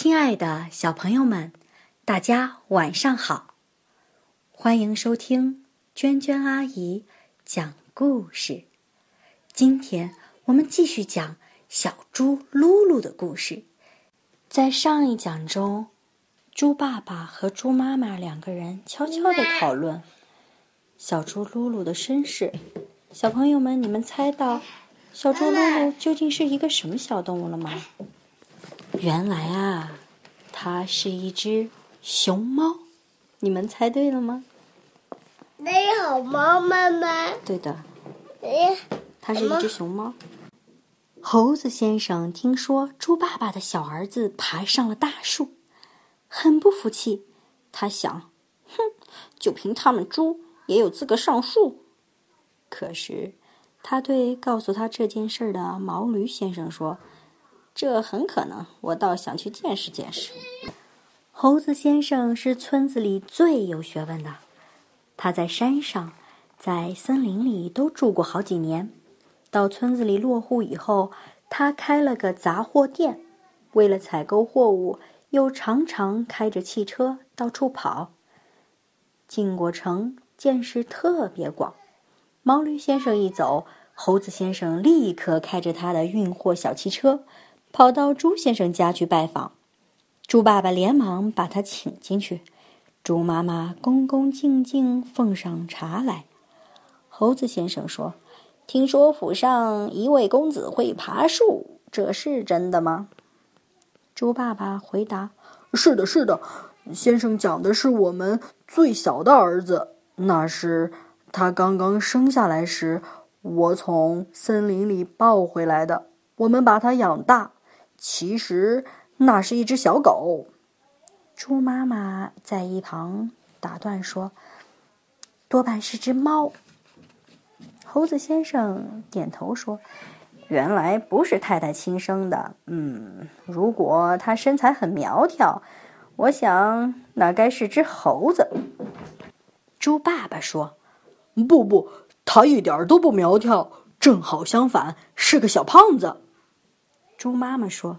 亲爱的小朋友们，大家晚上好！欢迎收听娟娟阿姨讲故事。今天我们继续讲小猪噜噜的故事。在上一讲中，猪爸爸和猪妈妈两个人悄悄地讨论小猪噜噜的身世。小朋友们，你们猜到小猪噜噜究竟是一个什么小动物了吗？原来啊，它是一只熊猫。你们猜对了吗？你好，猫妈妈。对的，哎，它是一只熊猫。猴子先生听说猪爸爸的小儿子爬上了大树，很不服气。他想，哼，就凭他们猪也有资格上树。可是，他对告诉他这件事的毛驴先生说。这很可能，我倒想去见识见识。猴子先生是村子里最有学问的，他在山上、在森林里都住过好几年。到村子里落户以后，他开了个杂货店，为了采购货物，又常常开着汽车到处跑。进过城，见识特别广。毛驴先生一走，猴子先生立刻开着他的运货小汽车。跑到猪先生家去拜访，猪爸爸连忙把他请进去。猪妈妈恭恭敬敬奉上茶来。猴子先生说：“听说府上一位公子会爬树，这是真的吗？” 猪爸爸回答：“是的，是的。先生讲的是我们最小的儿子，那是他刚刚生下来时，我从森林里抱回来的。我们把他养大。”其实那是一只小狗。猪妈妈在一旁打断说：“多半是只猫。”猴子先生点头说：“原来不是太太亲生的。嗯，如果它身材很苗条，我想那该是只猴子。”猪爸爸说：“不不，它一点都不苗条，正好相反，是个小胖子。”猪妈妈说：“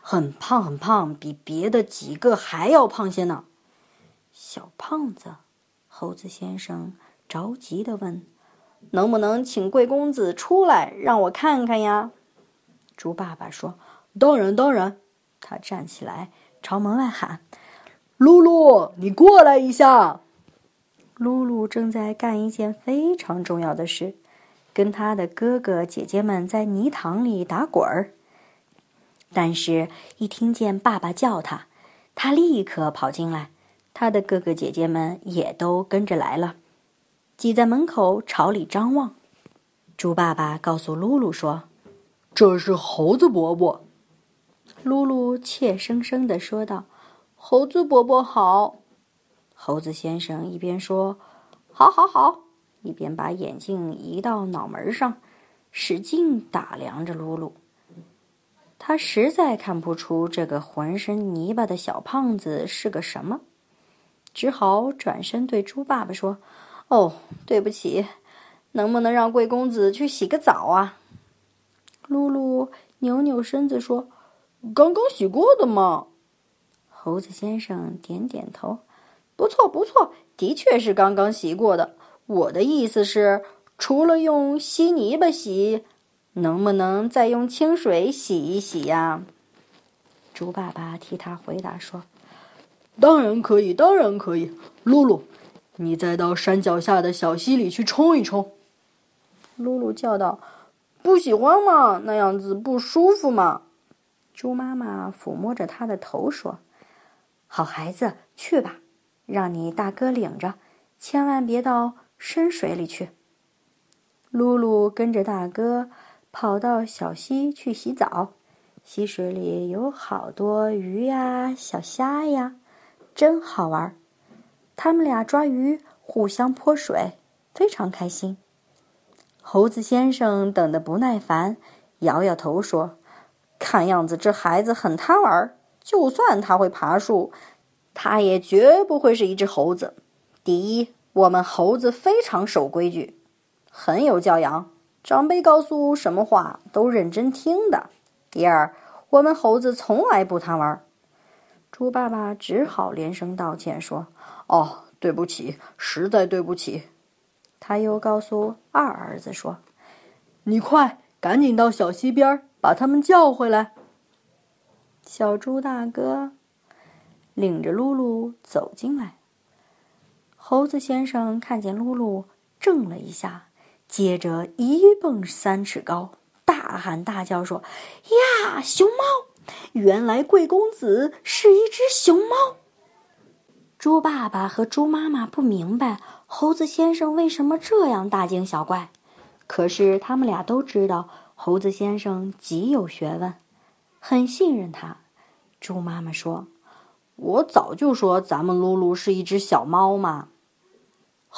很胖，很胖，比别的几个还要胖些呢。”小胖子，猴子先生着急的问：“能不能请贵公子出来让我看看呀？”猪爸爸说：“当然，当然。”他站起来朝门外喊：“露露，你过来一下。”露露正在干一件非常重要的事。跟他的哥哥姐姐们在泥塘里打滚儿，但是，一听见爸爸叫他，他立刻跑进来。他的哥哥姐姐们也都跟着来了，挤在门口朝里张望。猪爸爸告诉露露说：“这是猴子伯伯。”露露怯生生地说道：“猴子伯伯好。”猴子先生一边说：“好，好，好。”一边把眼镜移到脑门上，使劲打量着露露。他实在看不出这个浑身泥巴的小胖子是个什么，只好转身对猪爸爸说：“哦，对不起，能不能让贵公子去洗个澡啊？”露露扭扭身子说：“刚刚洗过的嘛。”猴子先生点点头：“不错，不错，的确是刚刚洗过的。”我的意思是，除了用稀泥巴洗，能不能再用清水洗一洗呀？猪爸爸替他回答说：“当然可以，当然可以。”露露，你再到山脚下的小溪里去冲一冲。”露露叫道：“不喜欢嘛，那样子不舒服嘛。”猪妈妈抚摸着他的头说：“好孩子，去吧，让你大哥领着，千万别到。”深水里去。露露跟着大哥跑到小溪去洗澡，溪水里有好多鱼呀、小虾呀，真好玩。他们俩抓鱼，互相泼水，非常开心。猴子先生等得不耐烦，摇摇头说：“看样子这孩子很贪玩，就算他会爬树，他也绝不会是一只猴子。第一。”我们猴子非常守规矩，很有教养，长辈告诉什么话都认真听的。第二，我们猴子从来不贪玩，猪爸爸只好连声道歉说：“哦，对不起，实在对不起。”他又告诉二儿子说：“你快赶紧到小溪边把他们叫回来。”小猪大哥领着露露走进来。猴子先生看见露露，怔了一下，接着一蹦三尺高，大喊大叫说：“呀，熊猫！”原来贵公子是一只熊猫。猪爸爸和猪妈妈不明白猴子先生为什么这样大惊小怪，可是他们俩都知道猴子先生极有学问，很信任他。猪妈妈说：“我早就说咱们露露是一只小猫嘛。”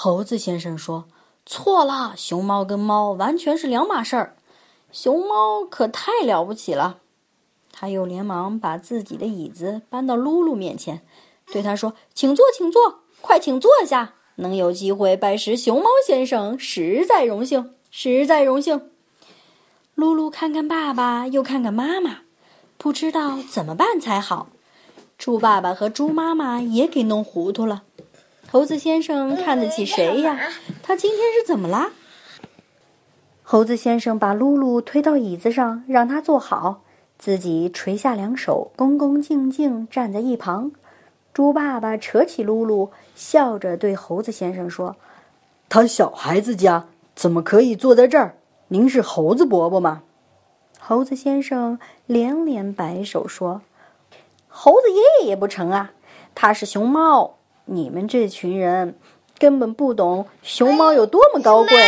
猴子先生说：“错了，熊猫跟猫完全是两码事儿，熊猫可太了不起了。”他又连忙把自己的椅子搬到露露面前，对他说：“请坐，请坐，快请坐下。能有机会拜师熊猫先生，实在荣幸，实在荣幸。”露露看看爸爸，又看看妈妈，不知道怎么办才好。猪爸爸和猪妈妈也给弄糊涂了。猴子先生看得起谁呀？他今天是怎么啦？猴子先生把露露推到椅子上，让他坐好。自己垂下两手，恭恭敬敬站在一旁。猪爸爸扯起露露，笑着对猴子先生说：“他小孩子家怎么可以坐在这儿？您是猴子伯伯吗？”猴子先生连连摆手说：“猴子爷爷也不成啊，他是熊猫。你们这群人根本不懂熊猫有多么高贵。”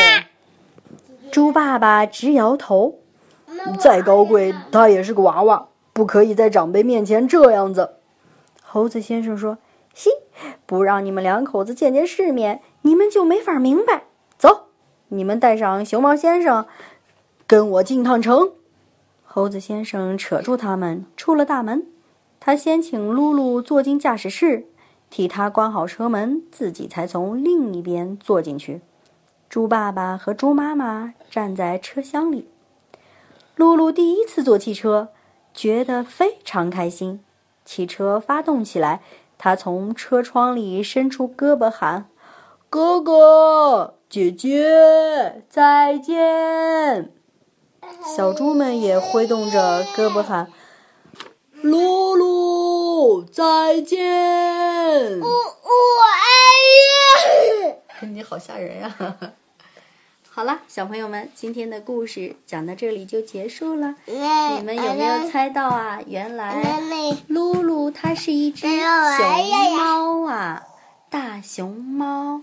猪爸爸直摇头。再高贵，它也是个娃娃，不可以在长辈面前这样子。猴子先生说：“嘻，不让你们两口子见见世面，你们就没法明白。走，你们带上熊猫先生，跟我进趟城。”猴子先生扯住他们，出了大门。他先请露露坐进驾驶室，替他关好车门，自己才从另一边坐进去。猪爸爸和猪妈妈站在车厢里。露露第一次坐汽车，觉得非常开心。汽车发动起来，他从车窗里伸出胳膊喊：“哥哥，姐姐，再见！”小猪们也挥动着胳膊喊：“露露，再见！”我我爱你，你好吓人呀！好了，小朋友们，今天的故事讲到这里就结束了。你们有没有猜到啊？原来露露它是一只熊猫啊，大熊猫。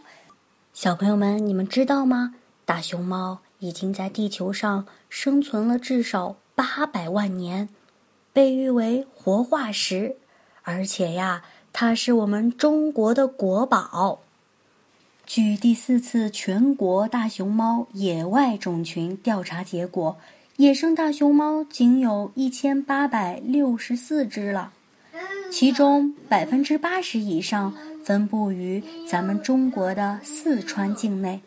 小朋友们，你们知道吗？大熊猫已经在地球上生存了至少八百万年，被誉为活化石，而且呀，它是我们中国的国宝。据第四次全国大熊猫野外种群调查结果，野生大熊猫仅有一千八百六十四只了，其中百分之八十以上分布于咱们中国的四川境内，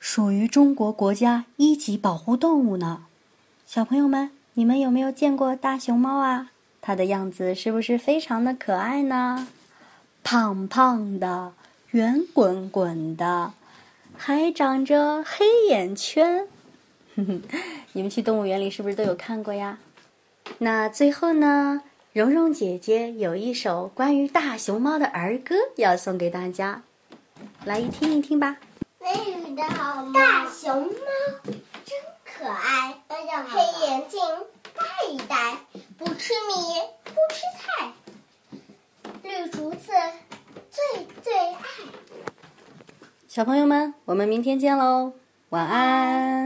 属于中国国家一级保护动物呢。小朋友们，你们有没有见过大熊猫啊？它的样子是不是非常的可爱呢？胖胖的。圆滚滚的，还长着黑眼圈。你们去动物园里是不是都有看过呀？那最后呢，蓉蓉姐姐有一首关于大熊猫的儿歌要送给大家，来听一听吧。美的好大熊猫真可爱，黑眼镜戴一戴，不吃米不吃菜，绿竹子。最最爱，小朋友们，我们明天见喽，晚安。